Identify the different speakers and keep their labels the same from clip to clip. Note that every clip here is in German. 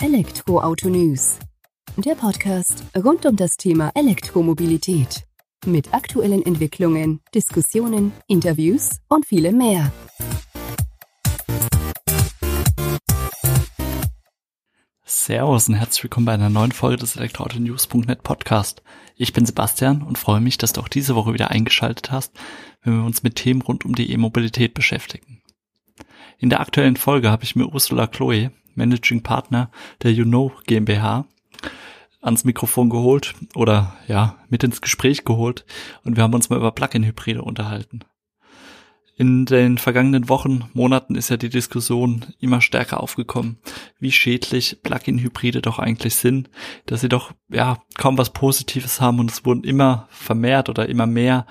Speaker 1: Elektroauto News. Der Podcast rund um das Thema Elektromobilität. Mit aktuellen Entwicklungen, Diskussionen, Interviews und vielem mehr.
Speaker 2: Servus und herzlich willkommen bei einer neuen Folge des Elektroauto-News.net Podcast. Ich bin Sebastian und freue mich, dass du auch diese Woche wieder eingeschaltet hast, wenn wir uns mit Themen rund um die E-Mobilität beschäftigen. In der aktuellen Folge habe ich mir Ursula Chloe, Managing Partner der You Know GmbH, ans Mikrofon geholt oder ja, mit ins Gespräch geholt und wir haben uns mal über Plug-in-Hybride unterhalten. In den vergangenen Wochen, Monaten ist ja die Diskussion immer stärker aufgekommen, wie schädlich Plug-in-Hybride doch eigentlich sind, dass sie doch ja kaum was Positives haben und es wurden immer vermehrt oder immer mehr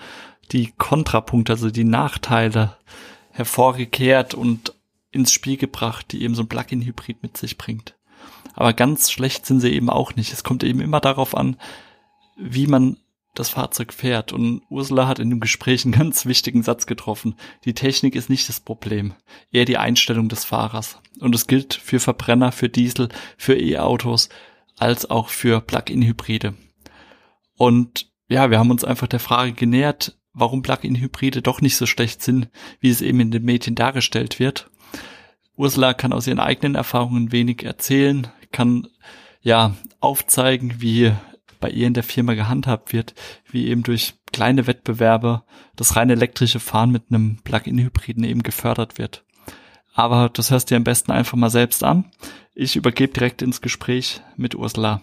Speaker 2: die Kontrapunkte, also die Nachteile hervorgekehrt und ins Spiel gebracht, die eben so ein Plug-in-Hybrid mit sich bringt. Aber ganz schlecht sind sie eben auch nicht. Es kommt eben immer darauf an, wie man das Fahrzeug fährt. Und Ursula hat in dem Gespräch einen ganz wichtigen Satz getroffen. Die Technik ist nicht das Problem, eher die Einstellung des Fahrers. Und es gilt für Verbrenner, für Diesel, für E-Autos, als auch für Plug-in-Hybride. Und ja, wir haben uns einfach der Frage genähert, warum Plug-in-Hybride doch nicht so schlecht sind, wie es eben in den Medien dargestellt wird. Ursula kann aus ihren eigenen Erfahrungen wenig erzählen, kann ja aufzeigen, wie bei ihr in der Firma gehandhabt wird, wie eben durch kleine Wettbewerbe das rein elektrische Fahren mit einem Plug-in-Hybriden eben gefördert wird. Aber das hörst du dir am besten einfach mal selbst an. Ich übergebe direkt ins Gespräch mit Ursula.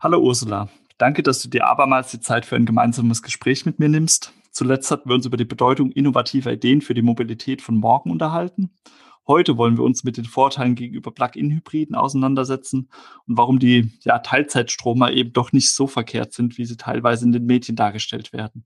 Speaker 2: Hallo Ursula, danke, dass du dir abermals die Zeit für ein gemeinsames Gespräch mit mir nimmst. Zuletzt hatten wir uns über die Bedeutung innovativer Ideen für die Mobilität von morgen unterhalten. Heute wollen wir uns mit den Vorteilen gegenüber Plug-in-Hybriden auseinandersetzen und warum die ja, Teilzeitstromer eben doch nicht so verkehrt sind, wie sie teilweise in den Medien dargestellt werden.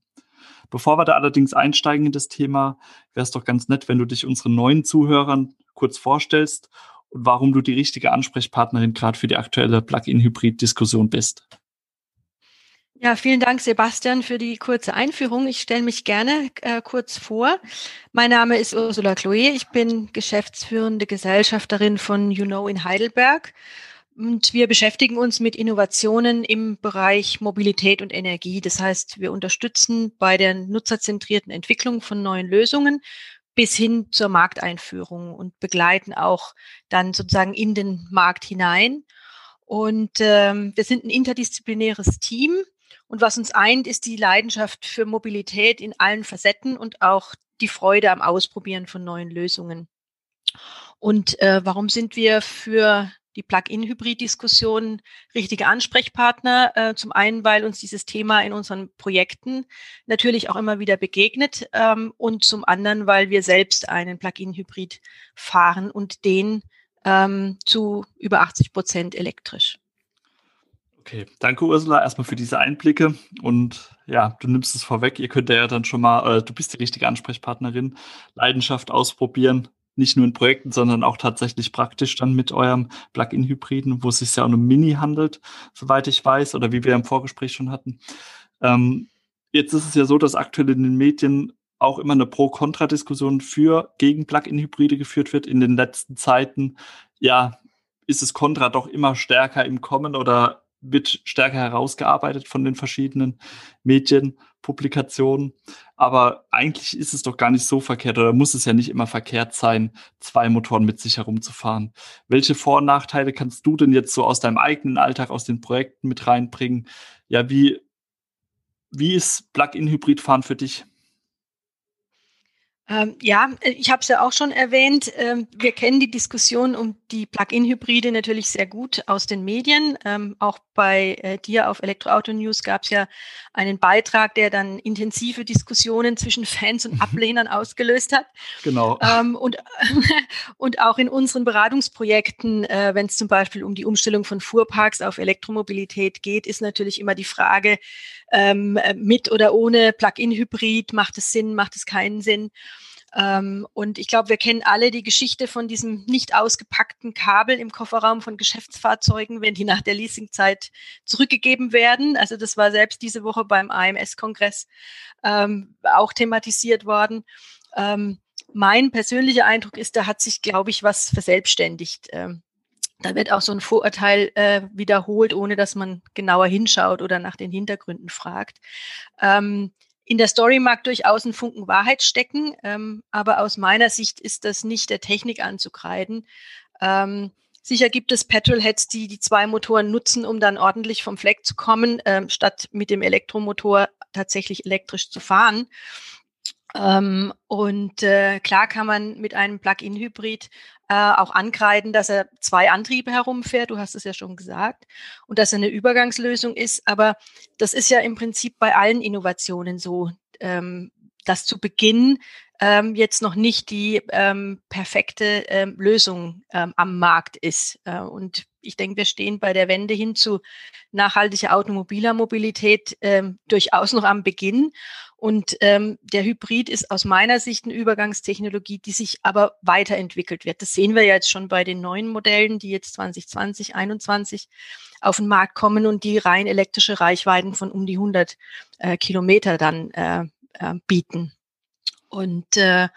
Speaker 2: Bevor wir da allerdings einsteigen in das Thema, wäre es doch ganz nett, wenn du dich unseren neuen Zuhörern kurz vorstellst und warum du die richtige Ansprechpartnerin gerade für die aktuelle Plug-in-Hybrid-Diskussion bist.
Speaker 3: Ja, vielen Dank, Sebastian, für die kurze Einführung. Ich stelle mich gerne äh, kurz vor. Mein Name ist Ursula Chloe. Ich bin geschäftsführende Gesellschafterin von You Know in Heidelberg. Und wir beschäftigen uns mit Innovationen im Bereich Mobilität und Energie. Das heißt, wir unterstützen bei der nutzerzentrierten Entwicklung von neuen Lösungen bis hin zur Markteinführung und begleiten auch dann sozusagen in den Markt hinein. Und ähm, wir sind ein interdisziplinäres Team und was uns eint, ist die Leidenschaft für Mobilität in allen Facetten und auch die Freude am Ausprobieren von neuen Lösungen. Und äh, warum sind wir für die Plug-in-Hybrid-Diskussion richtige Ansprechpartner. Äh, zum einen, weil uns dieses Thema in unseren Projekten natürlich auch immer wieder begegnet ähm, und zum anderen, weil wir selbst einen Plug-in-Hybrid fahren und den ähm, zu über 80 Prozent elektrisch.
Speaker 2: Okay, danke Ursula erstmal für diese Einblicke und ja, du nimmst es vorweg. Ihr könnt ja dann schon mal, äh, du bist die richtige Ansprechpartnerin, Leidenschaft ausprobieren, nicht nur in Projekten, sondern auch tatsächlich praktisch dann mit eurem Plug-in-Hybriden, wo es sich ja um ein Mini handelt, soweit ich weiß, oder wie wir im Vorgespräch schon hatten. Ähm, jetzt ist es ja so, dass aktuell in den Medien auch immer eine Pro-Kontra-Diskussion für gegen Plug-in-Hybride geführt wird. In den letzten Zeiten, ja, ist es Kontra doch immer stärker im Kommen oder wird stärker herausgearbeitet von den verschiedenen Medienpublikationen. Aber eigentlich ist es doch gar nicht so verkehrt oder muss es ja nicht immer verkehrt sein, zwei Motoren mit sich herumzufahren. Welche Vor- und Nachteile kannst du denn jetzt so aus deinem eigenen Alltag, aus den Projekten mit reinbringen? Ja, wie, wie ist Plug-in-Hybridfahren für dich?
Speaker 3: Ähm, ja, äh, ich habe es ja auch schon erwähnt. Ähm, wir kennen die Diskussion um die Plug-in-Hybride natürlich sehr gut aus den Medien. Ähm, auch bei äh, dir auf Elektroauto News gab es ja einen Beitrag, der dann intensive Diskussionen zwischen Fans und mhm. Ablehnern ausgelöst hat.
Speaker 2: Genau.
Speaker 3: Und, und auch in unseren Beratungsprojekten, äh, wenn es zum Beispiel um die Umstellung von Fuhrparks auf Elektromobilität geht, ist natürlich immer die Frage, ähm, mit oder ohne Plug-in-Hybrid, macht es Sinn, macht es keinen Sinn? Ähm, und ich glaube, wir kennen alle die Geschichte von diesem nicht ausgepackten Kabel im Kofferraum von Geschäftsfahrzeugen, wenn die nach der Leasingzeit zurückgegeben werden. Also das war selbst diese Woche beim AMS-Kongress ähm, auch thematisiert worden. Ähm, mein persönlicher Eindruck ist, da hat sich, glaube ich, was verselbstständigt. Ähm, Da wird auch so ein Vorurteil äh, wiederholt, ohne dass man genauer hinschaut oder nach den Hintergründen fragt. Ähm, in der Story mag durchaus ein Funken Wahrheit stecken, ähm, aber aus meiner Sicht ist das nicht der Technik anzukreiden. Ähm, sicher gibt es Petrolheads, die die zwei Motoren nutzen, um dann ordentlich vom Fleck zu kommen, ähm, statt mit dem Elektromotor tatsächlich elektrisch zu fahren. Ähm, und äh, klar kann man mit einem Plug-in-Hybrid äh, auch ankreiden, dass er zwei Antriebe herumfährt. Du hast es ja schon gesagt. Und dass er eine Übergangslösung ist. Aber das ist ja im Prinzip bei allen Innovationen so, ähm, dass zu Beginn ähm, jetzt noch nicht die ähm, perfekte ähm, Lösung ähm, am Markt ist. Äh, und ich denke, wir stehen bei der Wende hin zu nachhaltiger automobiler Mobilität ähm, durchaus noch am Beginn. Und ähm, der Hybrid ist aus meiner Sicht eine Übergangstechnologie, die sich aber weiterentwickelt wird. Das sehen wir ja jetzt schon bei den neuen Modellen, die jetzt 2020, 2021 auf den Markt kommen und die rein elektrische Reichweiten von um die 100 äh, Kilometer dann äh, äh, bieten. Und äh,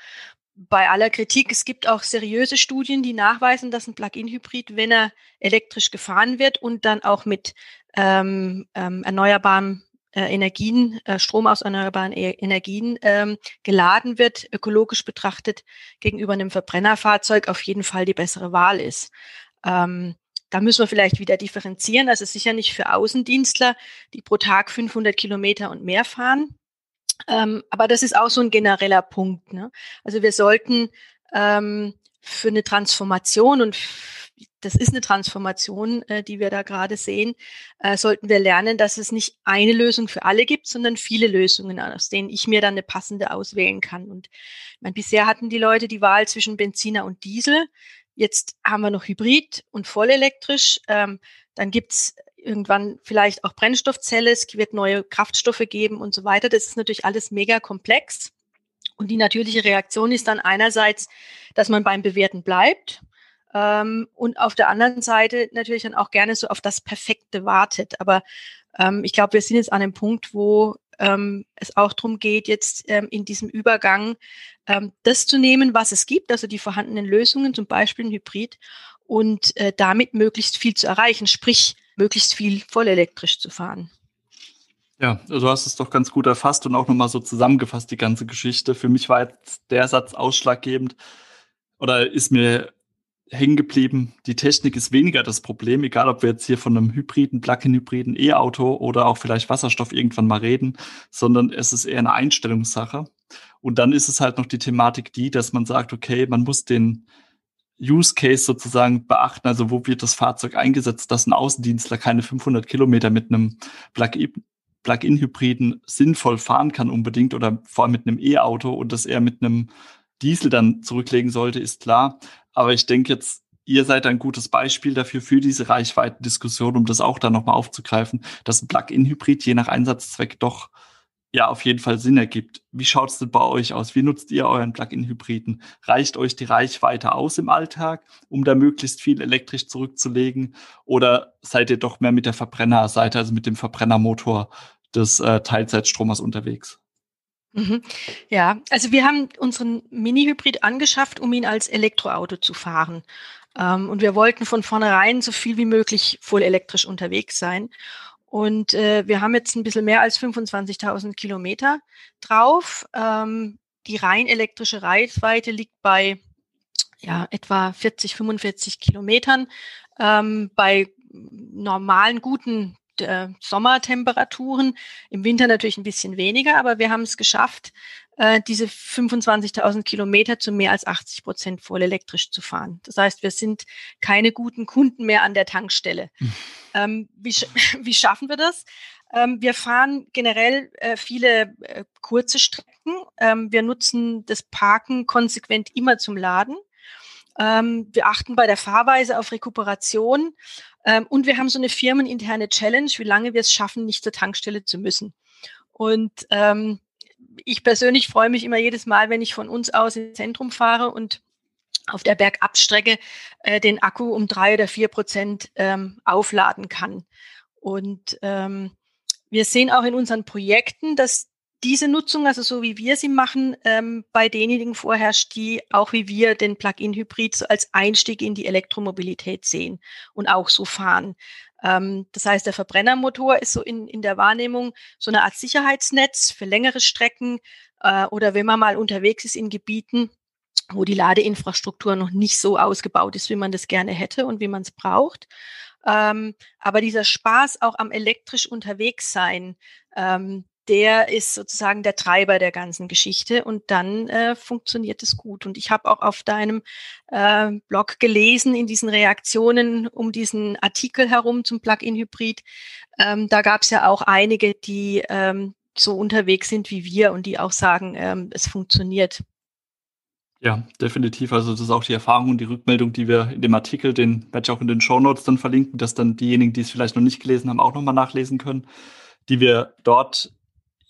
Speaker 3: bei aller Kritik, es gibt auch seriöse Studien, die nachweisen, dass ein Plug-in-Hybrid, wenn er elektrisch gefahren wird und dann auch mit ähm, ähm, erneuerbaren äh, Energien, äh, Strom aus erneuerbaren e Energien ähm, geladen wird, ökologisch betrachtet gegenüber einem Verbrennerfahrzeug auf jeden Fall die bessere Wahl ist. Ähm, da müssen wir vielleicht wieder differenzieren. Also sicher nicht für Außendienstler, die pro Tag 500 Kilometer und mehr fahren. Ähm, aber das ist auch so ein genereller Punkt. Ne? Also wir sollten ähm, für eine Transformation und das ist eine Transformation, äh, die wir da gerade sehen, äh, sollten wir lernen, dass es nicht eine Lösung für alle gibt, sondern viele Lösungen, aus denen ich mir dann eine passende auswählen kann. Und meine, bisher hatten die Leute die Wahl zwischen Benziner und Diesel. Jetzt haben wir noch Hybrid und vollelektrisch. Ähm, dann gibt's irgendwann vielleicht auch Brennstoffzelle, es wird neue Kraftstoffe geben und so weiter. Das ist natürlich alles mega komplex. Und die natürliche Reaktion ist dann einerseits, dass man beim Bewerten bleibt ähm, und auf der anderen Seite natürlich dann auch gerne so auf das Perfekte wartet. Aber ähm, ich glaube, wir sind jetzt an einem Punkt, wo ähm, es auch darum geht, jetzt ähm, in diesem Übergang ähm, das zu nehmen, was es gibt, also die vorhandenen Lösungen, zum Beispiel ein Hybrid, und äh, damit möglichst viel zu erreichen, sprich möglichst viel vollelektrisch zu fahren.
Speaker 2: Ja, du hast es doch ganz gut erfasst und auch nochmal so zusammengefasst, die ganze Geschichte. Für mich war jetzt der Satz ausschlaggebend oder ist mir hängen geblieben, die Technik ist weniger das Problem, egal ob wir jetzt hier von einem Hybriden, Plug-in-Hybriden, E-Auto oder auch vielleicht Wasserstoff irgendwann mal reden, sondern es ist eher eine Einstellungssache. Und dann ist es halt noch die Thematik die, dass man sagt, okay, man muss den Use Case sozusagen beachten, also wo wird das Fahrzeug eingesetzt, dass ein Außendienstler keine 500 Kilometer mit einem Plug-in-Hybriden sinnvoll fahren kann unbedingt oder vor allem mit einem E-Auto und das eher mit einem Diesel dann zurücklegen sollte, ist klar. Aber ich denke jetzt, ihr seid ein gutes Beispiel dafür, für diese Reichweitendiskussion, um das auch dann nochmal aufzugreifen, dass ein Plug-in-Hybrid je nach Einsatzzweck doch ja auf jeden Fall Sinn ergibt. Wie schaut es denn bei euch aus? Wie nutzt ihr euren Plug-in-Hybriden? Reicht euch die Reichweite aus im Alltag, um da möglichst viel elektrisch zurückzulegen? Oder seid ihr doch mehr mit der Verbrennerseite, also mit dem Verbrennermotor des äh, Teilzeitstromers unterwegs?
Speaker 3: Mhm. Ja, also wir haben unseren Mini-Hybrid angeschafft, um ihn als Elektroauto zu fahren. Ähm, und wir wollten von vornherein so viel wie möglich voll elektrisch unterwegs sein. Und äh, wir haben jetzt ein bisschen mehr als 25.000 Kilometer drauf. Ähm, die rein elektrische Reichweite liegt bei ja, etwa 40, 45 Kilometern. Ähm, bei normalen, guten äh, Sommertemperaturen, im Winter natürlich ein bisschen weniger, aber wir haben es geschafft, äh, diese 25.000 Kilometer zu mehr als 80 Prozent voll elektrisch zu fahren. Das heißt, wir sind keine guten Kunden mehr an der Tankstelle. Hm. Ähm, wie, wie schaffen wir das? Ähm, wir fahren generell äh, viele äh, kurze Strecken. Ähm, wir nutzen das Parken konsequent immer zum Laden. Ähm, wir achten bei der Fahrweise auf Rekuperation. Ähm, und wir haben so eine firmeninterne Challenge, wie lange wir es schaffen, nicht zur Tankstelle zu müssen. Und ähm, ich persönlich freue mich immer jedes Mal, wenn ich von uns aus ins Zentrum fahre und auf der Bergabstrecke äh, den Akku um drei oder vier Prozent ähm, aufladen kann. Und ähm, wir sehen auch in unseren Projekten, dass diese Nutzung, also so wie wir sie machen, ähm, bei denjenigen vorherrscht, die auch wie wir den Plug-in-Hybrid so als Einstieg in die Elektromobilität sehen und auch so fahren. Ähm, das heißt, der Verbrennermotor ist so in, in der Wahrnehmung so eine Art Sicherheitsnetz für längere Strecken äh, oder wenn man mal unterwegs ist in Gebieten, wo die Ladeinfrastruktur noch nicht so ausgebaut ist, wie man das gerne hätte und wie man es braucht. Ähm, aber dieser Spaß auch am elektrisch unterwegs sein, ähm, der ist sozusagen der Treiber der ganzen Geschichte und dann äh, funktioniert es gut. Und ich habe auch auf deinem äh, Blog gelesen, in diesen Reaktionen um diesen Artikel herum zum Plug-in-Hybrid, ähm, da gab es ja auch einige, die ähm, so unterwegs sind wie wir und die auch sagen, ähm, es funktioniert.
Speaker 2: Ja, definitiv. Also das ist auch die Erfahrung und die Rückmeldung, die wir in dem Artikel, den werde ich auch in den Show Notes dann verlinken, dass dann diejenigen, die es vielleicht noch nicht gelesen haben, auch nochmal nachlesen können, die wir dort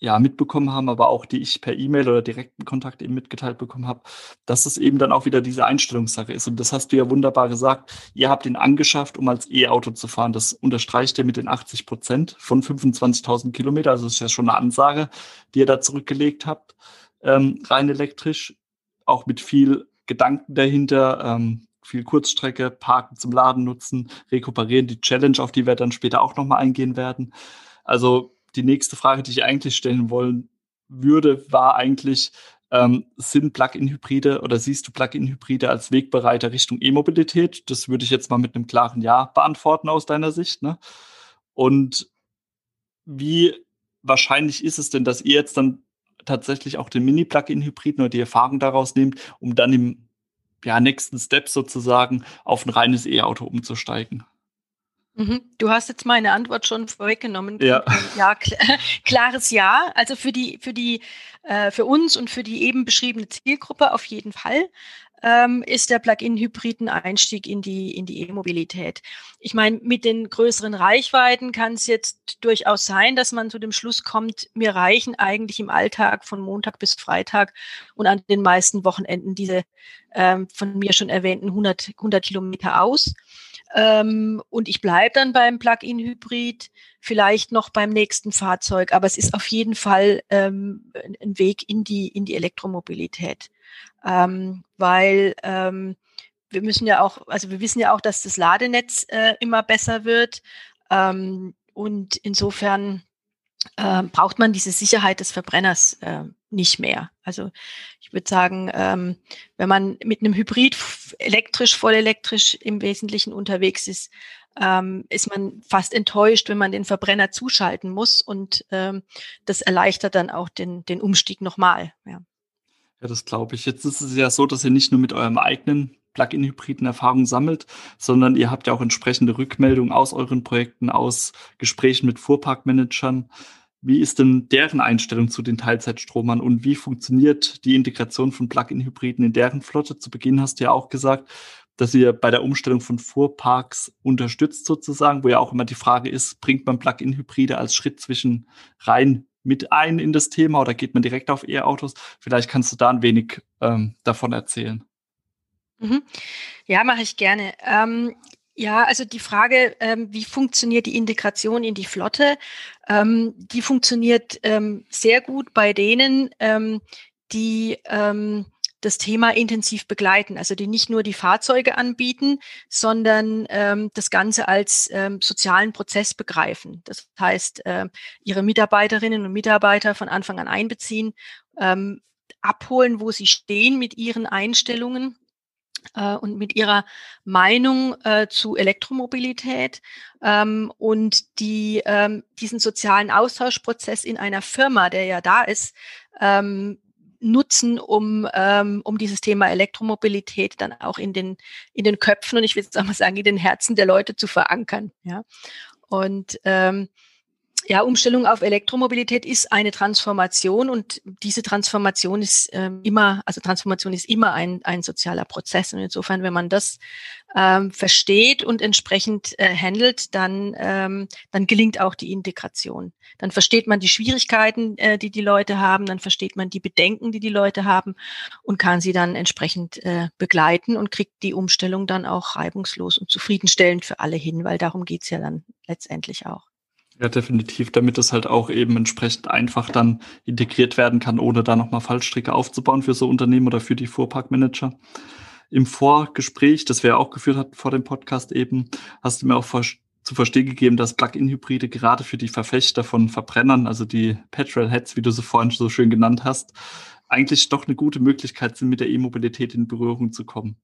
Speaker 2: ja mitbekommen haben, aber auch die ich per E-Mail oder direkten Kontakt eben mitgeteilt bekommen habe, dass es eben dann auch wieder diese Einstellungssache ist. Und das hast du ja wunderbar gesagt. Ihr habt ihn angeschafft, um als E-Auto zu fahren. Das unterstreicht ihr mit den 80 Prozent von 25.000 Kilometer. Also das ist ja schon eine Ansage, die ihr da zurückgelegt habt, ähm, rein elektrisch auch mit viel Gedanken dahinter, ähm, viel Kurzstrecke, Parken zum Laden nutzen, rekuperieren, die Challenge, auf die wir dann später auch nochmal eingehen werden. Also die nächste Frage, die ich eigentlich stellen wollen würde, war eigentlich, ähm, sind Plug-in-Hybride oder siehst du Plug-in-Hybride als Wegbereiter Richtung E-Mobilität? Das würde ich jetzt mal mit einem klaren Ja beantworten aus deiner Sicht. Ne? Und wie wahrscheinlich ist es denn, dass ihr jetzt dann tatsächlich auch den Mini-Plug-in-Hybriden oder die Erfahrung daraus nehmt, um dann im ja, nächsten Step sozusagen auf ein reines E-Auto umzusteigen.
Speaker 3: Mhm. Du hast jetzt meine Antwort schon vorweggenommen.
Speaker 2: Ja,
Speaker 3: ja kl klares Ja. Also für die, für die, äh, für uns und für die eben beschriebene Zielgruppe auf jeden Fall ähm, ist der Plug-in-Hybrid ein Einstieg in die in die E-Mobilität. Ich meine, mit den größeren Reichweiten kann es jetzt durchaus sein, dass man zu dem Schluss kommt, mir reichen eigentlich im Alltag von Montag bis Freitag und an den meisten Wochenenden diese ähm, von mir schon erwähnten 100, 100 Kilometer aus. Ähm, und ich bleibe dann beim Plug-in-Hybrid, vielleicht noch beim nächsten Fahrzeug, aber es ist auf jeden Fall ähm, ein Weg in die, in die Elektromobilität. Ähm, weil ähm, wir müssen ja auch, also wir wissen ja auch, dass das Ladenetz äh, immer besser wird. Ähm, und insofern äh, braucht man diese Sicherheit des Verbrenners äh, nicht mehr. Also ich würde sagen, ähm, wenn man mit einem Hybrid elektrisch, voll elektrisch im Wesentlichen unterwegs ist, ähm, ist man fast enttäuscht, wenn man den Verbrenner zuschalten muss und ähm, das erleichtert dann auch den, den Umstieg nochmal. Ja.
Speaker 2: Ja, das glaube ich. Jetzt ist es ja so, dass ihr nicht nur mit eurem eigenen Plug-in-Hybriden Erfahrung sammelt, sondern ihr habt ja auch entsprechende Rückmeldungen aus euren Projekten, aus Gesprächen mit Fuhrparkmanagern. Wie ist denn deren Einstellung zu den Teilzeitstromern und wie funktioniert die Integration von Plug-in-Hybriden in deren Flotte? Zu Beginn hast du ja auch gesagt, dass ihr bei der Umstellung von Fuhrparks unterstützt sozusagen, wo ja auch immer die Frage ist, bringt man Plug-in-Hybride als Schritt zwischen rein mit ein in das Thema oder geht man direkt auf E-Autos? Vielleicht kannst du da ein wenig ähm, davon erzählen.
Speaker 3: Mhm. Ja, mache ich gerne. Ähm, ja, also die Frage, ähm, wie funktioniert die Integration in die Flotte, ähm, die funktioniert ähm, sehr gut bei denen, ähm, die ähm, das Thema intensiv begleiten, also die nicht nur die Fahrzeuge anbieten, sondern ähm, das Ganze als ähm, sozialen Prozess begreifen. Das heißt, äh, ihre Mitarbeiterinnen und Mitarbeiter von Anfang an einbeziehen, ähm, abholen, wo sie stehen mit ihren Einstellungen und mit ihrer Meinung äh, zu Elektromobilität ähm, und die ähm, diesen sozialen Austauschprozess in einer Firma, der ja da ist, ähm, nutzen, um, ähm, um dieses Thema Elektromobilität dann auch in den, in den Köpfen und ich will jetzt auch mal sagen, in den Herzen der Leute zu verankern. Ja. Und ähm, ja, Umstellung auf Elektromobilität ist eine Transformation und diese Transformation ist ähm, immer, also Transformation ist immer ein, ein sozialer Prozess. Und insofern, wenn man das ähm, versteht und entsprechend äh, handelt, dann, ähm, dann gelingt auch die Integration. Dann versteht man die Schwierigkeiten, äh, die die Leute haben, dann versteht man die Bedenken, die die Leute haben und kann sie dann entsprechend äh, begleiten und kriegt die Umstellung dann auch reibungslos und zufriedenstellend für alle hin, weil darum geht's ja dann letztendlich auch.
Speaker 2: Ja, definitiv, damit es halt auch eben entsprechend einfach dann integriert werden kann, ohne da nochmal Fallstricke aufzubauen für so Unternehmen oder für die Fuhrparkmanager. Im Vorgespräch, das wir ja auch geführt hatten vor dem Podcast eben, hast du mir auch zu verstehen gegeben, dass Plug-in-Hybride gerade für die Verfechter von Verbrennern, also die Petrolheads, wie du sie vorhin so schön genannt hast, eigentlich doch eine gute Möglichkeit sind, mit der E-Mobilität in Berührung zu kommen.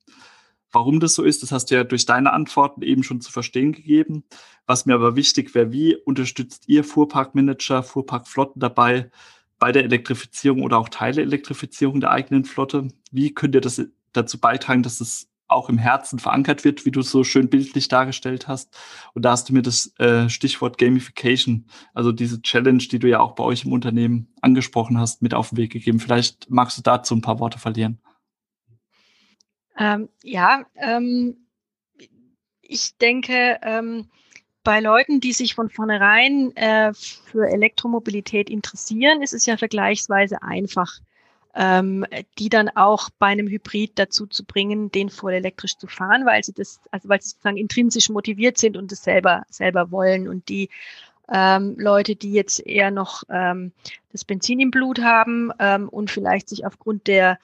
Speaker 2: Warum das so ist, das hast du ja durch deine Antworten eben schon zu verstehen gegeben. Was mir aber wichtig wäre, wie unterstützt ihr Fuhrparkmanager, Fuhrparkflotten dabei bei der Elektrifizierung oder auch Teile Elektrifizierung der eigenen Flotte? Wie könnt ihr das dazu beitragen, dass es auch im Herzen verankert wird, wie du es so schön bildlich dargestellt hast. Und da hast du mir das äh, Stichwort Gamification, also diese Challenge, die du ja auch bei euch im Unternehmen angesprochen hast, mit auf den Weg gegeben. Vielleicht magst du dazu ein paar Worte verlieren.
Speaker 3: Ähm, ja, ähm, ich denke, ähm, bei Leuten, die sich von vornherein äh, für Elektromobilität interessieren, ist es ja vergleichsweise einfach, ähm, die dann auch bei einem Hybrid dazu zu bringen, den voll elektrisch zu fahren, weil sie das, also weil sie sozusagen intrinsisch motiviert sind und es selber selber wollen und die ähm, Leute, die jetzt eher noch ähm, das Benzin im Blut haben ähm, und vielleicht sich aufgrund der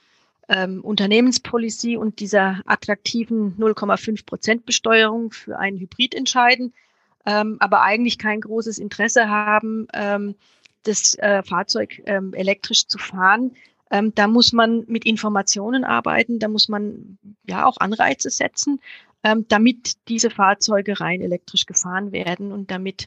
Speaker 3: ähm, Unternehmenspolicy und dieser attraktiven 0,5 Prozent Besteuerung für einen Hybrid entscheiden, ähm, aber eigentlich kein großes Interesse haben, ähm, das äh, Fahrzeug ähm, elektrisch zu fahren. Ähm, da muss man mit Informationen arbeiten, da muss man ja auch Anreize setzen, ähm, damit diese Fahrzeuge rein elektrisch gefahren werden und damit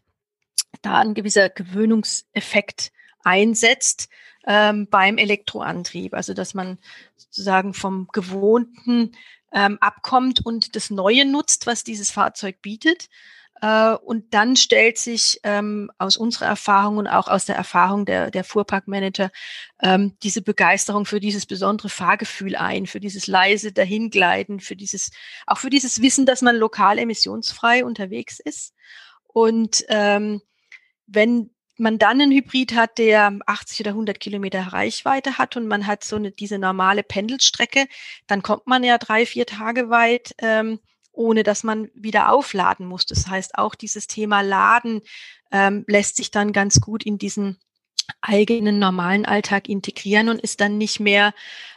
Speaker 3: da ein gewisser Gewöhnungseffekt einsetzt ähm, beim Elektroantrieb. Also dass man sozusagen vom Gewohnten ähm, abkommt und das Neue nutzt, was dieses Fahrzeug bietet. Äh, und dann stellt sich ähm, aus unserer Erfahrung und auch aus der Erfahrung der, der Fuhrparkmanager ähm, diese Begeisterung für dieses besondere Fahrgefühl ein, für dieses leise Dahingleiten, für dieses, auch für dieses Wissen, dass man lokal emissionsfrei unterwegs ist. Und ähm, wenn man dann einen Hybrid hat, der 80 oder 100 Kilometer Reichweite hat und man hat so eine, diese normale Pendelstrecke, dann kommt man ja drei, vier Tage weit, ähm, ohne dass man wieder aufladen muss. Das heißt, auch dieses Thema Laden ähm, lässt sich dann ganz gut in diesen eigenen normalen Alltag integrieren und ist dann nicht mehr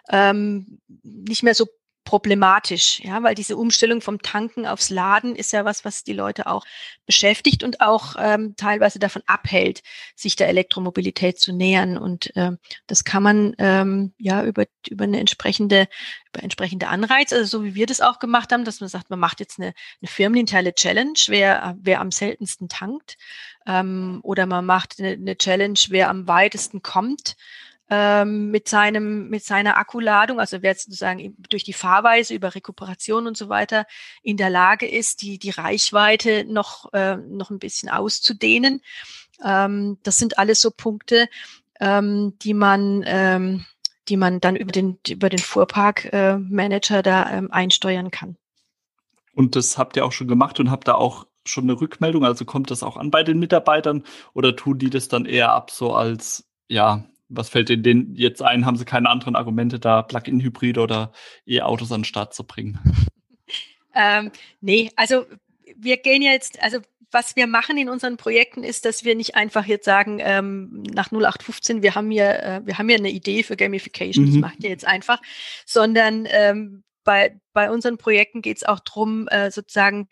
Speaker 3: ähm, nicht mehr so problematisch, ja, weil diese Umstellung vom Tanken aufs Laden ist ja was, was die Leute auch beschäftigt und auch ähm, teilweise davon abhält, sich der Elektromobilität zu nähern. Und ähm, das kann man ähm, ja über über eine entsprechende über entsprechende Anreize, also so wie wir das auch gemacht haben, dass man sagt, man macht jetzt eine, eine firmeninterne Challenge, wer wer am seltensten tankt, ähm, oder man macht eine, eine Challenge, wer am weitesten kommt ähm, mit seinem, mit seiner Akkuladung, also wer sozusagen durch die Fahrweise über Rekuperation und so weiter in der Lage ist, die, die Reichweite noch, äh, noch ein bisschen auszudehnen. Ähm, das sind alles so Punkte, ähm, die man, ähm, die man dann über den, über den Fuhrparkmanager äh, da ähm, einsteuern kann.
Speaker 2: Und das habt ihr auch schon gemacht und habt da auch schon eine Rückmeldung? Also kommt das auch an bei den Mitarbeitern oder tun die das dann eher ab so als, ja, was fällt Ihnen jetzt ein? Haben Sie keine anderen Argumente, da Plug-in-Hybride oder E-Autos an den Start zu bringen?
Speaker 3: Ähm, nee, also wir gehen jetzt, also was wir machen in unseren Projekten ist, dass wir nicht einfach jetzt sagen, ähm, nach 0815, wir haben hier, äh, wir haben hier eine Idee für Gamification, mhm. das macht ihr jetzt einfach, sondern ähm, bei, bei unseren Projekten geht es auch drum, äh, sozusagen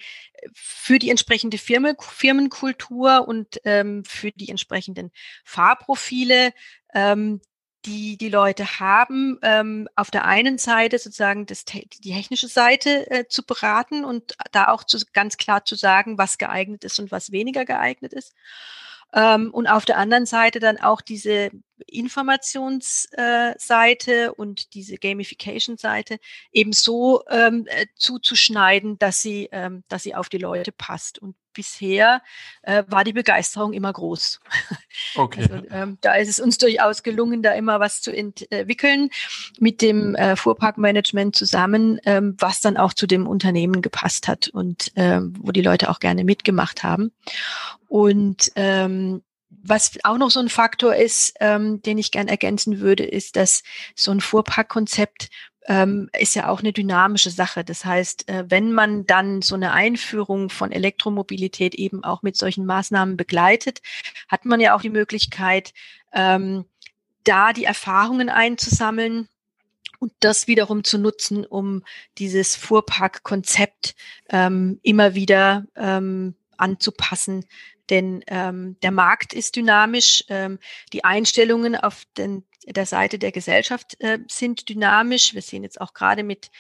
Speaker 3: für die entsprechende Firma, Firmenkultur und ähm, für die entsprechenden Fahrprofile, ähm, die die Leute haben, ähm, auf der einen Seite sozusagen das, die technische Seite äh, zu beraten und da auch zu, ganz klar zu sagen, was geeignet ist und was weniger geeignet ist. Ähm, und auf der anderen Seite dann auch diese Informationsseite äh, und diese Gamification-Seite eben so ähm, äh, zuzuschneiden, dass sie, ähm, dass sie auf die Leute passt. Und bisher äh, war die Begeisterung immer groß. Okay. Also, ähm, da ist es uns durchaus gelungen, da immer was zu entwickeln mit dem äh, Fuhrparkmanagement zusammen, ähm, was dann auch zu dem Unternehmen gepasst hat und ähm, wo die Leute auch gerne mitgemacht haben. Und ähm, was auch noch so ein Faktor ist, ähm, den ich gern ergänzen würde, ist, dass so ein Fuhrparkkonzept ähm, ist ja auch eine dynamische Sache. Das heißt, äh, wenn man dann so eine Einführung von Elektromobilität eben auch mit solchen Maßnahmen begleitet, hat man ja auch die Möglichkeit, ähm, da die Erfahrungen einzusammeln und das wiederum zu nutzen, um dieses Fuhrparkkonzept ähm, immer wieder ähm, anzupassen. Denn ähm, der Markt ist dynamisch, ähm, die Einstellungen auf den, der Seite der Gesellschaft äh, sind dynamisch. Wir sehen jetzt auch gerade mit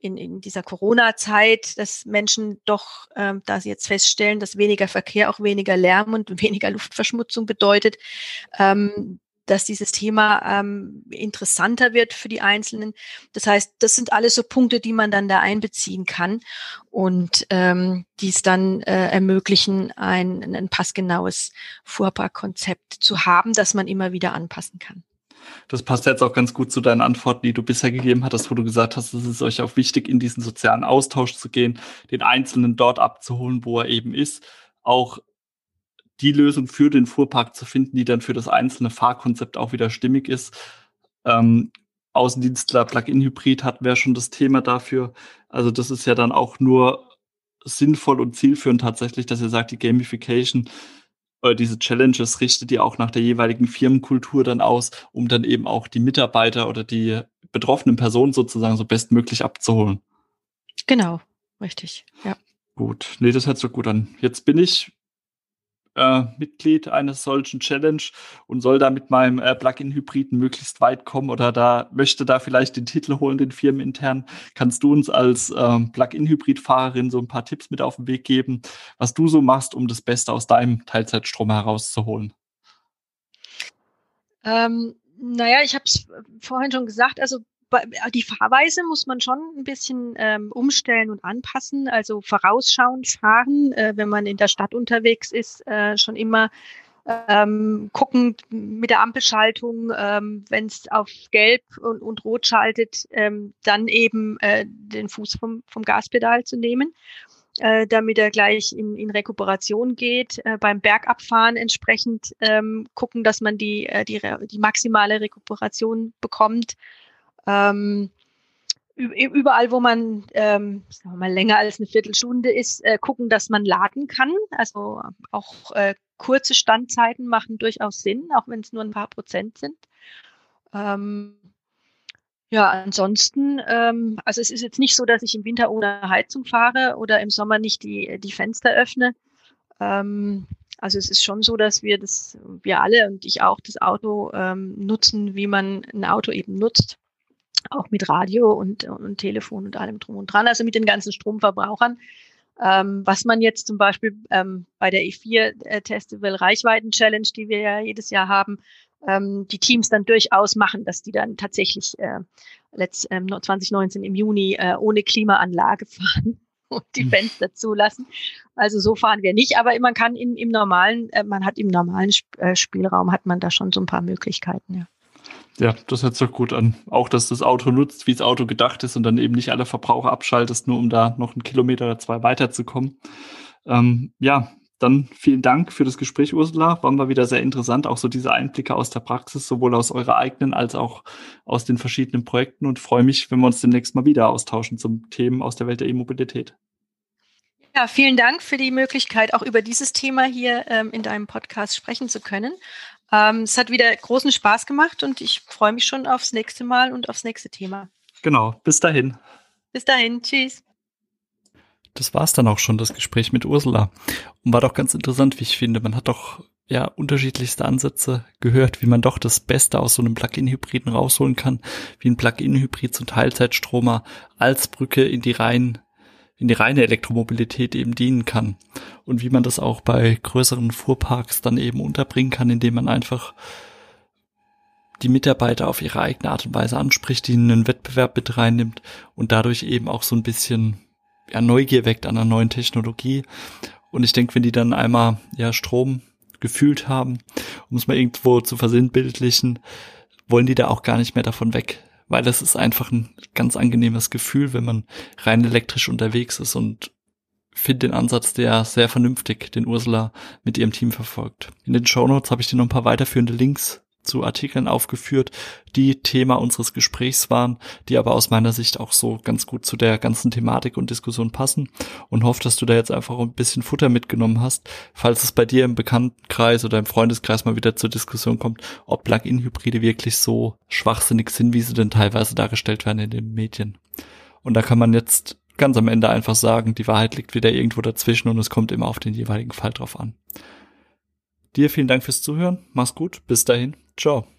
Speaker 3: in, in dieser Corona-Zeit, dass Menschen doch, ähm, da sie jetzt feststellen, dass weniger Verkehr auch weniger Lärm und weniger Luftverschmutzung bedeutet, ähm, dass dieses Thema ähm, interessanter wird für die Einzelnen. Das heißt, das sind alles so Punkte, die man dann da einbeziehen kann und ähm, die es dann äh, ermöglichen, ein, ein passgenaues Fuhrparkkonzept zu haben, das man immer wieder anpassen kann.
Speaker 2: Das passt jetzt auch ganz gut zu deinen Antworten, die du bisher gegeben hattest, wo du gesagt hast, es ist euch auch wichtig, in diesen sozialen Austausch zu gehen, den Einzelnen dort abzuholen, wo er eben ist, auch die Lösung für den Fuhrpark zu finden, die dann für das einzelne Fahrkonzept auch wieder stimmig ist. Ähm, Außendienstler Plug-in-Hybrid hatten wir schon das Thema dafür. Also das ist ja dann auch nur sinnvoll und zielführend tatsächlich, dass ihr sagt, die Gamification diese Challenges richtet ihr auch nach der jeweiligen Firmenkultur dann aus, um dann eben auch die Mitarbeiter oder die betroffenen Personen sozusagen so bestmöglich abzuholen.
Speaker 3: Genau, richtig, ja.
Speaker 2: Gut, nee, das hört sich gut an. Jetzt bin ich äh, Mitglied eines solchen Challenge und soll da mit meinem äh, Plug-in-Hybriden möglichst weit kommen oder da möchte da vielleicht den Titel holen, den firmenintern. Kannst du uns als ähm, Plug-in-Hybrid-Fahrerin so ein paar Tipps mit auf den Weg geben, was du so machst, um das Beste aus deinem Teilzeitstrom herauszuholen?
Speaker 3: Ähm, naja, ich habe es vorhin schon gesagt, also die Fahrweise muss man schon ein bisschen ähm, umstellen und anpassen, also vorausschauend fahren, äh, wenn man in der Stadt unterwegs ist, äh, schon immer ähm, gucken mit der Ampelschaltung, ähm, wenn es auf Gelb und, und Rot schaltet, ähm, dann eben äh, den Fuß vom, vom Gaspedal zu nehmen, äh, damit er gleich in, in Rekuperation geht. Äh, beim Bergabfahren entsprechend ähm, gucken, dass man die, äh, die, die maximale Rekuperation bekommt ähm, überall, wo man ähm, sagen wir mal länger als eine Viertelstunde ist, äh, gucken, dass man laden kann. Also auch äh, kurze Standzeiten machen durchaus Sinn, auch wenn es nur ein paar Prozent sind. Ähm, ja, ansonsten, ähm, also es ist jetzt nicht so, dass ich im Winter ohne Heizung fahre oder im Sommer nicht die, die Fenster öffne. Ähm, also es ist schon so, dass wir das, wir alle und ich auch das Auto ähm, nutzen, wie man ein Auto eben nutzt auch mit Radio und, und Telefon und allem drum und dran, also mit den ganzen Stromverbrauchern. Ähm, was man jetzt zum Beispiel ähm, bei der E4 äh, Festival Reichweiten Challenge, die wir ja jedes Jahr haben, ähm, die Teams dann durchaus machen, dass die dann tatsächlich äh, letzt, ähm, 2019 im Juni äh, ohne Klimaanlage fahren und die hm. Fenster zulassen. Also so fahren wir nicht, aber man kann im, im normalen, äh, man hat im normalen äh, Spielraum hat man da schon so ein paar Möglichkeiten, ja.
Speaker 2: Ja, das hört sich gut an. Auch, dass das Auto nutzt, wie das Auto gedacht ist und dann eben nicht alle Verbraucher abschaltest, nur um da noch einen Kilometer oder zwei weiterzukommen. Ähm, ja, dann vielen Dank für das Gespräch, Ursula. War mal wieder sehr interessant, auch so diese Einblicke aus der Praxis, sowohl aus eurer eigenen als auch aus den verschiedenen Projekten und freue mich, wenn wir uns demnächst mal wieder austauschen zum Themen aus der Welt der E-Mobilität.
Speaker 3: Ja, vielen Dank für die Möglichkeit, auch über dieses Thema hier ähm, in deinem Podcast sprechen zu können. Ähm, es hat wieder großen Spaß gemacht und ich freue mich schon aufs nächste Mal und aufs nächste Thema.
Speaker 2: Genau, bis dahin.
Speaker 3: Bis dahin, tschüss.
Speaker 2: Das war es dann auch schon, das Gespräch mit Ursula. Und war doch ganz interessant, wie ich finde. Man hat doch ja unterschiedlichste Ansätze gehört, wie man doch das Beste aus so einem Plug-in-Hybriden rausholen kann, wie ein Plug-in-Hybrid zum Teilzeitstromer als Brücke in die rein in die reine Elektromobilität eben dienen kann und wie man das auch bei größeren Fuhrparks dann eben unterbringen kann, indem man einfach die Mitarbeiter auf ihre eigene Art und Weise anspricht, die in einen Wettbewerb mit reinnimmt und dadurch eben auch so ein bisschen ja, Neugier weckt an einer neuen Technologie. Und ich denke, wenn die dann einmal ja Strom gefühlt haben, um es mal irgendwo zu versinnbildlichen, wollen die da auch gar nicht mehr davon weg, weil es ist einfach ein ganz angenehmes Gefühl, wenn man rein elektrisch unterwegs ist und finde den Ansatz der sehr vernünftig, den Ursula mit ihrem Team verfolgt. In den Show Notes habe ich dir noch ein paar weiterführende Links zu Artikeln aufgeführt, die Thema unseres Gesprächs waren, die aber aus meiner Sicht auch so ganz gut zu der ganzen Thematik und Diskussion passen und hoffe, dass du da jetzt einfach ein bisschen Futter mitgenommen hast, falls es bei dir im Bekanntenkreis oder im Freundeskreis mal wieder zur Diskussion kommt, ob Plug-in-Hybride wirklich so schwachsinnig sind, wie sie denn teilweise dargestellt werden in den Medien. Und da kann man jetzt ganz am Ende einfach sagen, die Wahrheit liegt wieder irgendwo dazwischen und es kommt immer auf den jeweiligen Fall drauf an. Dir vielen Dank fürs Zuhören. Mach's gut. Bis dahin. Ciao.